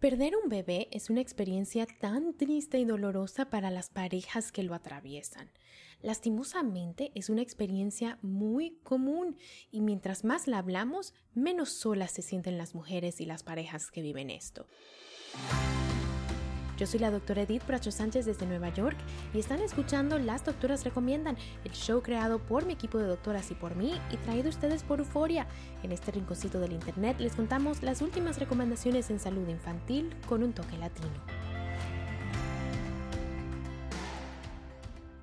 Perder un bebé es una experiencia tan triste y dolorosa para las parejas que lo atraviesan. Lastimosamente es una experiencia muy común y mientras más la hablamos, menos solas se sienten las mujeres y las parejas que viven esto. Yo soy la doctora Edith Bracho Sánchez desde Nueva York y están escuchando Las Doctoras Recomiendan, el show creado por mi equipo de doctoras y por mí y traído a ustedes por Euforia. En este rinconcito del internet les contamos las últimas recomendaciones en salud infantil con un toque latino.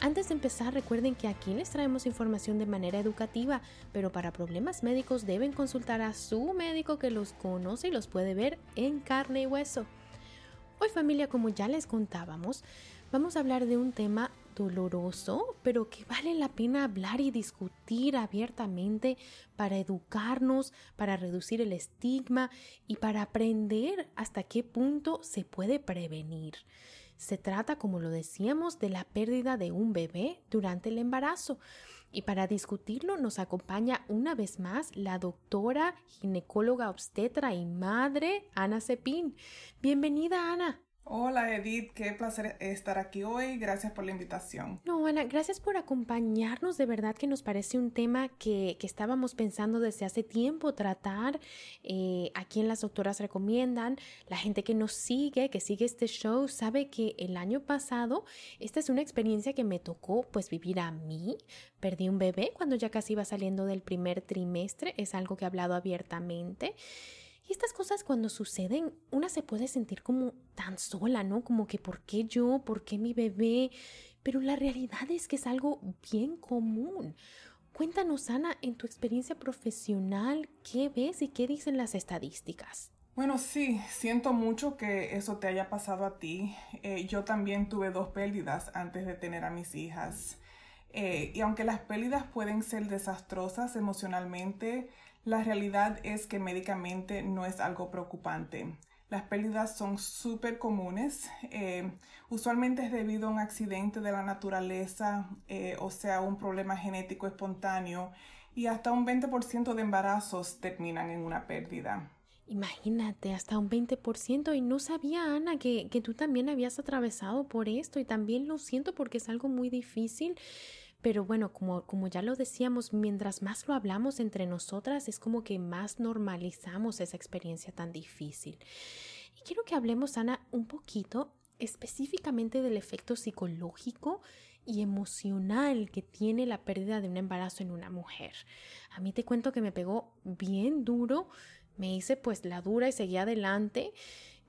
Antes de empezar, recuerden que aquí les traemos información de manera educativa, pero para problemas médicos deben consultar a su médico que los conoce y los puede ver en carne y hueso. Hoy familia, como ya les contábamos, vamos a hablar de un tema doloroso, pero que vale la pena hablar y discutir abiertamente para educarnos, para reducir el estigma y para aprender hasta qué punto se puede prevenir. Se trata, como lo decíamos, de la pérdida de un bebé durante el embarazo. Y para discutirlo nos acompaña una vez más la doctora ginecóloga obstetra y madre Ana Cepín. Bienvenida Ana. Hola Edith, qué placer estar aquí hoy. Gracias por la invitación. No, Ana, gracias por acompañarnos. De verdad que nos parece un tema que, que estábamos pensando desde hace tiempo tratar. Eh, aquí en las doctoras recomiendan. La gente que nos sigue, que sigue este show, sabe que el año pasado esta es una experiencia que me tocó pues vivir a mí. Perdí un bebé cuando ya casi iba saliendo del primer trimestre. Es algo que he hablado abiertamente. Y estas cosas cuando suceden, una se puede sentir como tan sola, ¿no? Como que ¿por qué yo? ¿Por qué mi bebé? Pero la realidad es que es algo bien común. Cuéntanos, Ana, en tu experiencia profesional, ¿qué ves y qué dicen las estadísticas? Bueno, sí, siento mucho que eso te haya pasado a ti. Eh, yo también tuve dos pérdidas antes de tener a mis hijas. Eh, y aunque las pérdidas pueden ser desastrosas emocionalmente, la realidad es que médicamente no es algo preocupante. Las pérdidas son súper comunes. Eh, usualmente es debido a un accidente de la naturaleza, eh, o sea, un problema genético espontáneo, y hasta un 20% de embarazos terminan en una pérdida. Imagínate, hasta un 20%. Y no sabía, Ana, que, que tú también habías atravesado por esto. Y también lo siento porque es algo muy difícil. Pero bueno, como, como ya lo decíamos, mientras más lo hablamos entre nosotras, es como que más normalizamos esa experiencia tan difícil. Y quiero que hablemos, Ana, un poquito específicamente del efecto psicológico y emocional que tiene la pérdida de un embarazo en una mujer. A mí te cuento que me pegó bien duro, me hice pues la dura y seguí adelante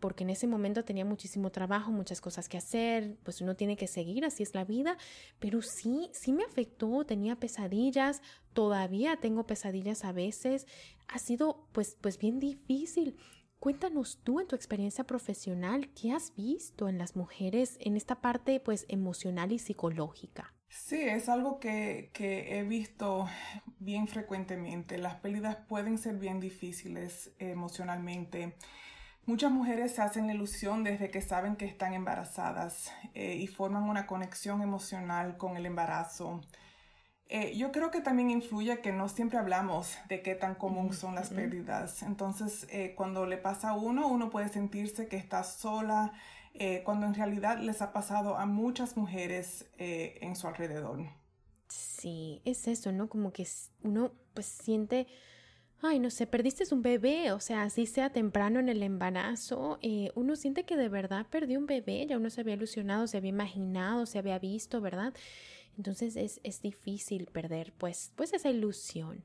porque en ese momento tenía muchísimo trabajo, muchas cosas que hacer, pues uno tiene que seguir, así es la vida, pero sí, sí me afectó, tenía pesadillas, todavía tengo pesadillas a veces, ha sido pues, pues bien difícil. Cuéntanos tú en tu experiencia profesional, ¿qué has visto en las mujeres en esta parte pues emocional y psicológica? Sí, es algo que, que, he visto bien frecuentemente. Las pérdidas pueden ser bien difíciles emocionalmente. Muchas mujeres se hacen la ilusión desde que saben que están embarazadas eh, y forman una conexión emocional con el embarazo. Eh, yo creo que también influye que no siempre hablamos de qué tan común son las pérdidas. Entonces, eh, cuando le pasa a uno, uno puede sentirse que está sola, cuando en realidad les ha pasado a muchas mujeres en su alrededor. Sí, es eso, ¿no? Como que uno pues siente ay, no sé, perdiste un bebé, o sea, así sea temprano en el embarazo, eh, uno siente que de verdad perdió un bebé, ya uno se había ilusionado, se había imaginado, se había visto, ¿verdad? Entonces es, es difícil perder pues, pues esa ilusión.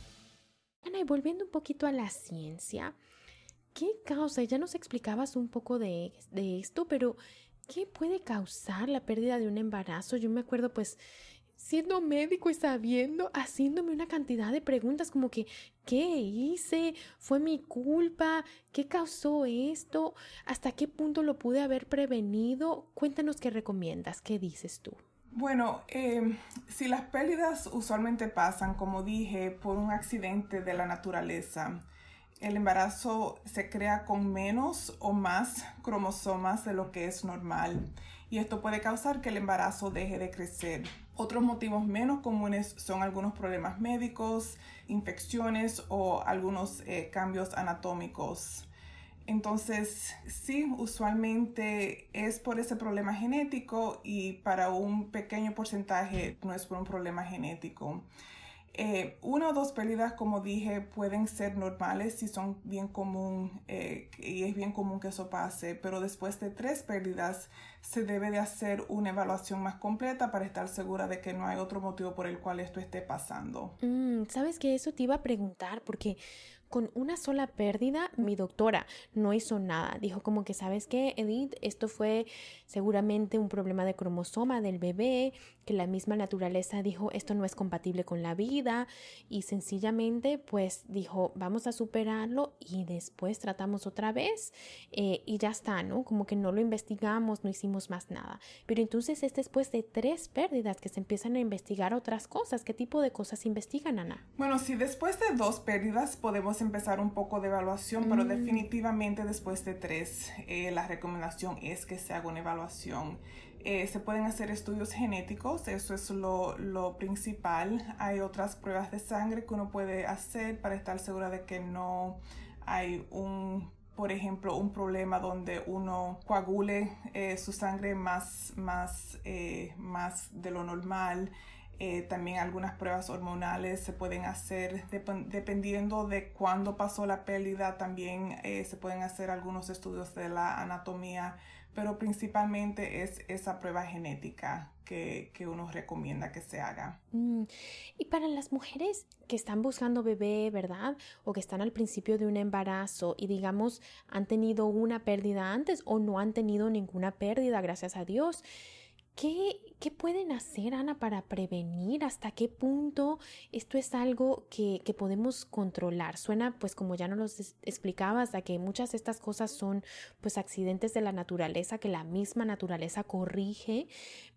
Volviendo un poquito a la ciencia, ¿qué causa? Ya nos explicabas un poco de, de esto, pero ¿qué puede causar la pérdida de un embarazo? Yo me acuerdo pues siendo médico y sabiendo, haciéndome una cantidad de preguntas como que, ¿qué hice? ¿Fue mi culpa? ¿Qué causó esto? ¿Hasta qué punto lo pude haber prevenido? Cuéntanos qué recomiendas, qué dices tú. Bueno, eh, si las pérdidas usualmente pasan, como dije, por un accidente de la naturaleza, el embarazo se crea con menos o más cromosomas de lo que es normal y esto puede causar que el embarazo deje de crecer. Otros motivos menos comunes son algunos problemas médicos, infecciones o algunos eh, cambios anatómicos. Entonces, sí, usualmente es por ese problema genético y para un pequeño porcentaje no es por un problema genético. Eh, una o dos pérdidas, como dije, pueden ser normales y son bien común eh, y es bien común que eso pase, pero después de tres pérdidas se debe de hacer una evaluación más completa para estar segura de que no hay otro motivo por el cual esto esté pasando. Mm, Sabes que eso te iba a preguntar porque con una sola pérdida, mi doctora no hizo nada. Dijo como que, ¿sabes qué, Edith? Esto fue seguramente un problema de cromosoma del bebé, que la misma naturaleza dijo, esto no es compatible con la vida y sencillamente pues dijo, vamos a superarlo y después tratamos otra vez eh, y ya está, ¿no? Como que no lo investigamos, no hicimos más nada. Pero entonces es después de tres pérdidas que se empiezan a investigar otras cosas. ¿Qué tipo de cosas investigan, Ana? Bueno, si después de dos pérdidas podemos empezar un poco de evaluación, pero Mm. definitivamente después de tres, eh, la recomendación es que se haga una evaluación. Eh, se pueden hacer estudios genéticos, eso es lo, lo principal. Hay otras pruebas de sangre que uno puede hacer para estar segura de que no hay un, por ejemplo, un problema donde uno coagule eh, su sangre más, más, eh, más de lo normal. También algunas pruebas hormonales se pueden hacer dep- dependiendo de cuándo pasó la pérdida. También se pueden hacer algunos estudios de la anatomía, pero principalmente es esa prueba genética que, que uno recomienda que se haga. Mm, Y para las mujeres que están buscando bebé, ¿verdad? O que están al principio de un embarazo y digamos han tenido una pérdida antes o no han tenido ninguna pérdida, gracias a Dios. ¿Qué, pueden hacer, Ana, para prevenir? ¿Hasta qué punto esto es algo que, podemos controlar? Suena, pues como ya nos lo explicabas, a que muchas de estas cosas son pues accidentes de la naturaleza que la misma naturaleza corrige,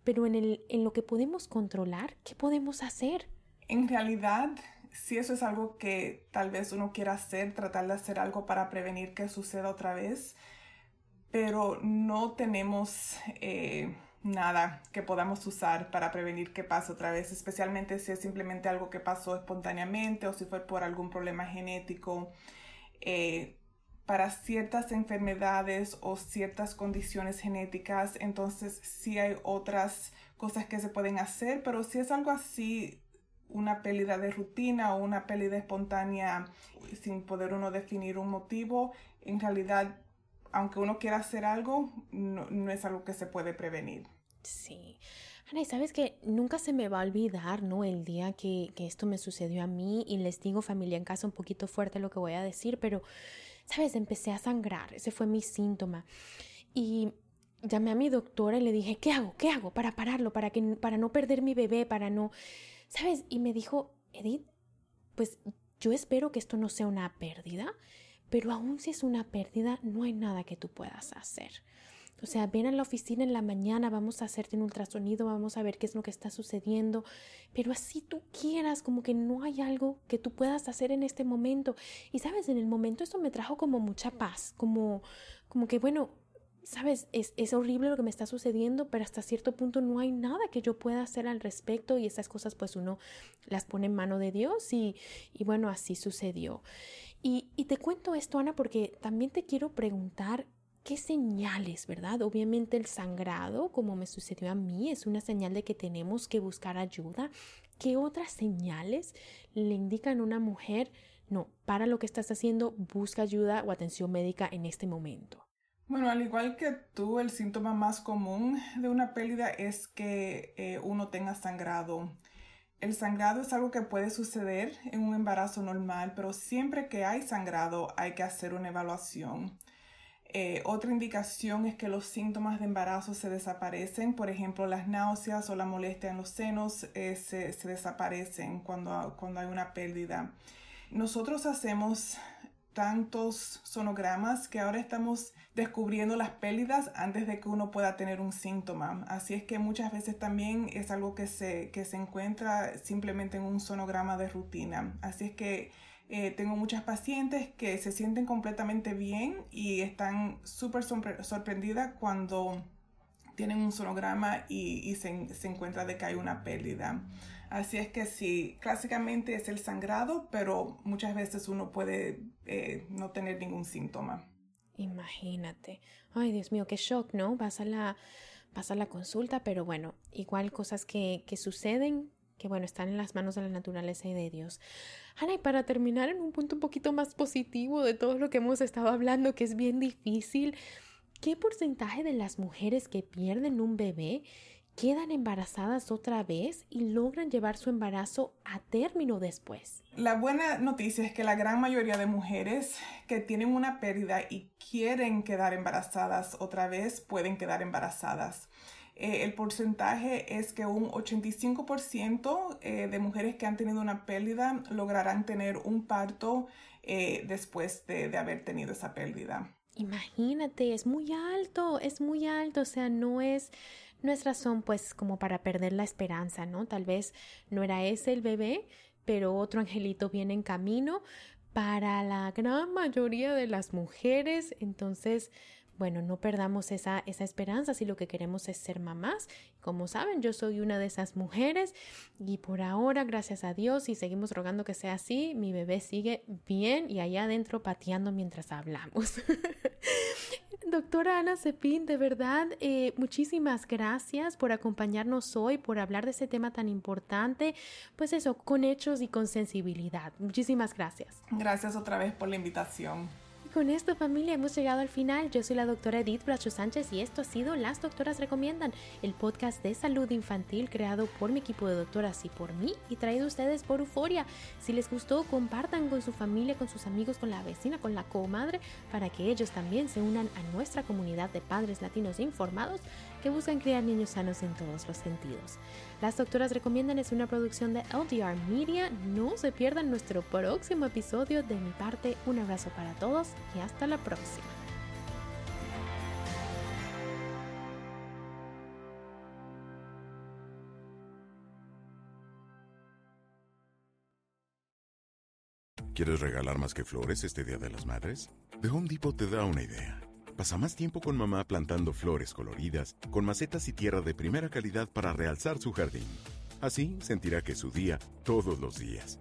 pero en lo que podemos controlar, ¿qué podemos hacer? En realidad, si eso es algo que tal vez uno quiera hacer, tratar de hacer algo para prevenir que suceda otra vez, pero no tenemos eh, nada que podamos usar para prevenir que pase otra vez, especialmente si es simplemente algo que pasó espontáneamente o si fue por algún problema genético. Eh, para ciertas enfermedades o ciertas condiciones genéticas, entonces sí hay otras cosas que se pueden hacer, pero si es algo así una pérdida de rutina o una pérdida espontánea sin poder uno definir un motivo, en realidad, aunque uno quiera hacer algo, no, no es algo que se puede prevenir. Sí. Ana, y sabes que nunca se me va a olvidar, ¿no? El día que, que esto me sucedió a mí y les digo familia en casa un poquito fuerte lo que voy a decir, pero, ¿sabes? Empecé a sangrar, ese fue mi síntoma. Y llamé a mi doctora y le dije, ¿qué hago? ¿Qué hago para pararlo? Para, que, para no perder mi bebé, para no... ¿Sabes? Y me dijo, Edith, pues yo espero que esto no sea una pérdida, pero aún si es una pérdida, no hay nada que tú puedas hacer. O sea, ven a la oficina en la mañana, vamos a hacerte un ultrasonido, vamos a ver qué es lo que está sucediendo, pero así tú quieras, como que no hay algo que tú puedas hacer en este momento. Y sabes, en el momento esto me trajo como mucha paz, como, como que bueno, sabes, es, es, horrible lo que me está sucediendo, pero hasta cierto punto no hay nada que yo pueda hacer al respecto y esas cosas pues uno las pone en mano de Dios y, y bueno, así sucedió. Y, y te cuento esto, Ana, porque también te quiero preguntar qué señales, ¿verdad? Obviamente el sangrado, como me sucedió a mí, es una señal de que tenemos que buscar ayuda. ¿Qué otras señales le indican a una mujer? No, para lo que estás haciendo, busca ayuda o atención médica en este momento. Bueno, al igual que tú, el síntoma más común de una pérdida es que eh, uno tenga sangrado. El sangrado es algo que puede suceder en un embarazo normal, pero siempre que hay sangrado hay que hacer una evaluación. Eh, otra indicación es que los síntomas de embarazo se desaparecen, por ejemplo, las náuseas o la molestia en los senos eh, se, se, desaparecen cuando, cuando hay una pérdida. Nosotros hacemos tantos sonogramas que ahora estamos descubriendo las pérdidas antes de que uno pueda tener un síntoma. Así es que muchas veces también es algo que se, que se encuentra simplemente en un sonograma de rutina. Así es que eh, tengo muchas pacientes que se sienten completamente bien y están súper sorprendidas cuando tienen un sonograma y, y se, se encuentra de que hay una pérdida. Así es que sí, clásicamente es el sangrado, pero muchas veces uno puede eh, no tener ningún síntoma. Imagínate. Ay, Dios mío, qué shock, ¿no? Vas a la, vas a la consulta, pero bueno, igual cosas que, que suceden, que bueno, están en las manos de la naturaleza y de Dios. Ana, y para terminar en un punto un poquito más positivo de todo lo que hemos estado hablando, que es bien difícil, ¿qué porcentaje de las mujeres que pierden un bebé quedan embarazadas otra vez y logran llevar su embarazo a término después. La buena noticia es que la gran mayoría de mujeres que tienen una pérdida y quieren quedar embarazadas otra vez pueden quedar embarazadas. Eh, el porcentaje es que un 85% eh, de mujeres que han tenido una pérdida lograrán tener un parto eh, después de, de haber tenido esa pérdida. Imagínate, es muy alto, es muy alto, o sea, no es no es razón pues como para perder la esperanza, ¿no? Tal vez no era ese el bebé, pero otro angelito viene en camino para la gran mayoría de las mujeres, entonces bueno, no perdamos esa, esa esperanza si lo que queremos es ser mamás. Como saben, yo soy una de esas mujeres y por ahora, gracias a Dios, y seguimos rogando que sea así, mi bebé sigue bien y allá adentro pateando mientras hablamos. Doctora Ana Cepín, de verdad, eh, muchísimas gracias por acompañarnos hoy, por hablar de este tema tan importante, pues eso, con hechos y con sensibilidad. Muchísimas gracias. Gracias otra vez por la invitación con esto familia hemos llegado al final. Yo soy la doctora Edith Bracho Sánchez y esto ha sido Las Doctoras Recomiendan, el podcast de salud infantil creado por mi equipo de doctoras y por mí y traído a ustedes por Euforia. Si les gustó, compartan con su familia, con sus amigos, con la vecina, con la comadre, para que ellos también se unan a nuestra comunidad de padres latinos informados que buscan criar niños sanos en todos los sentidos. Las Doctoras Recomiendan es una producción de LDR Media. No se pierdan nuestro próximo episodio. De mi parte, un abrazo para todos y hasta la próxima. ¿Quieres regalar más que flores este Día de las Madres? The Home Depot te da una idea. Pasa más tiempo con mamá plantando flores coloridas, con macetas y tierra de primera calidad para realzar su jardín. Así sentirá que es su día todos los días.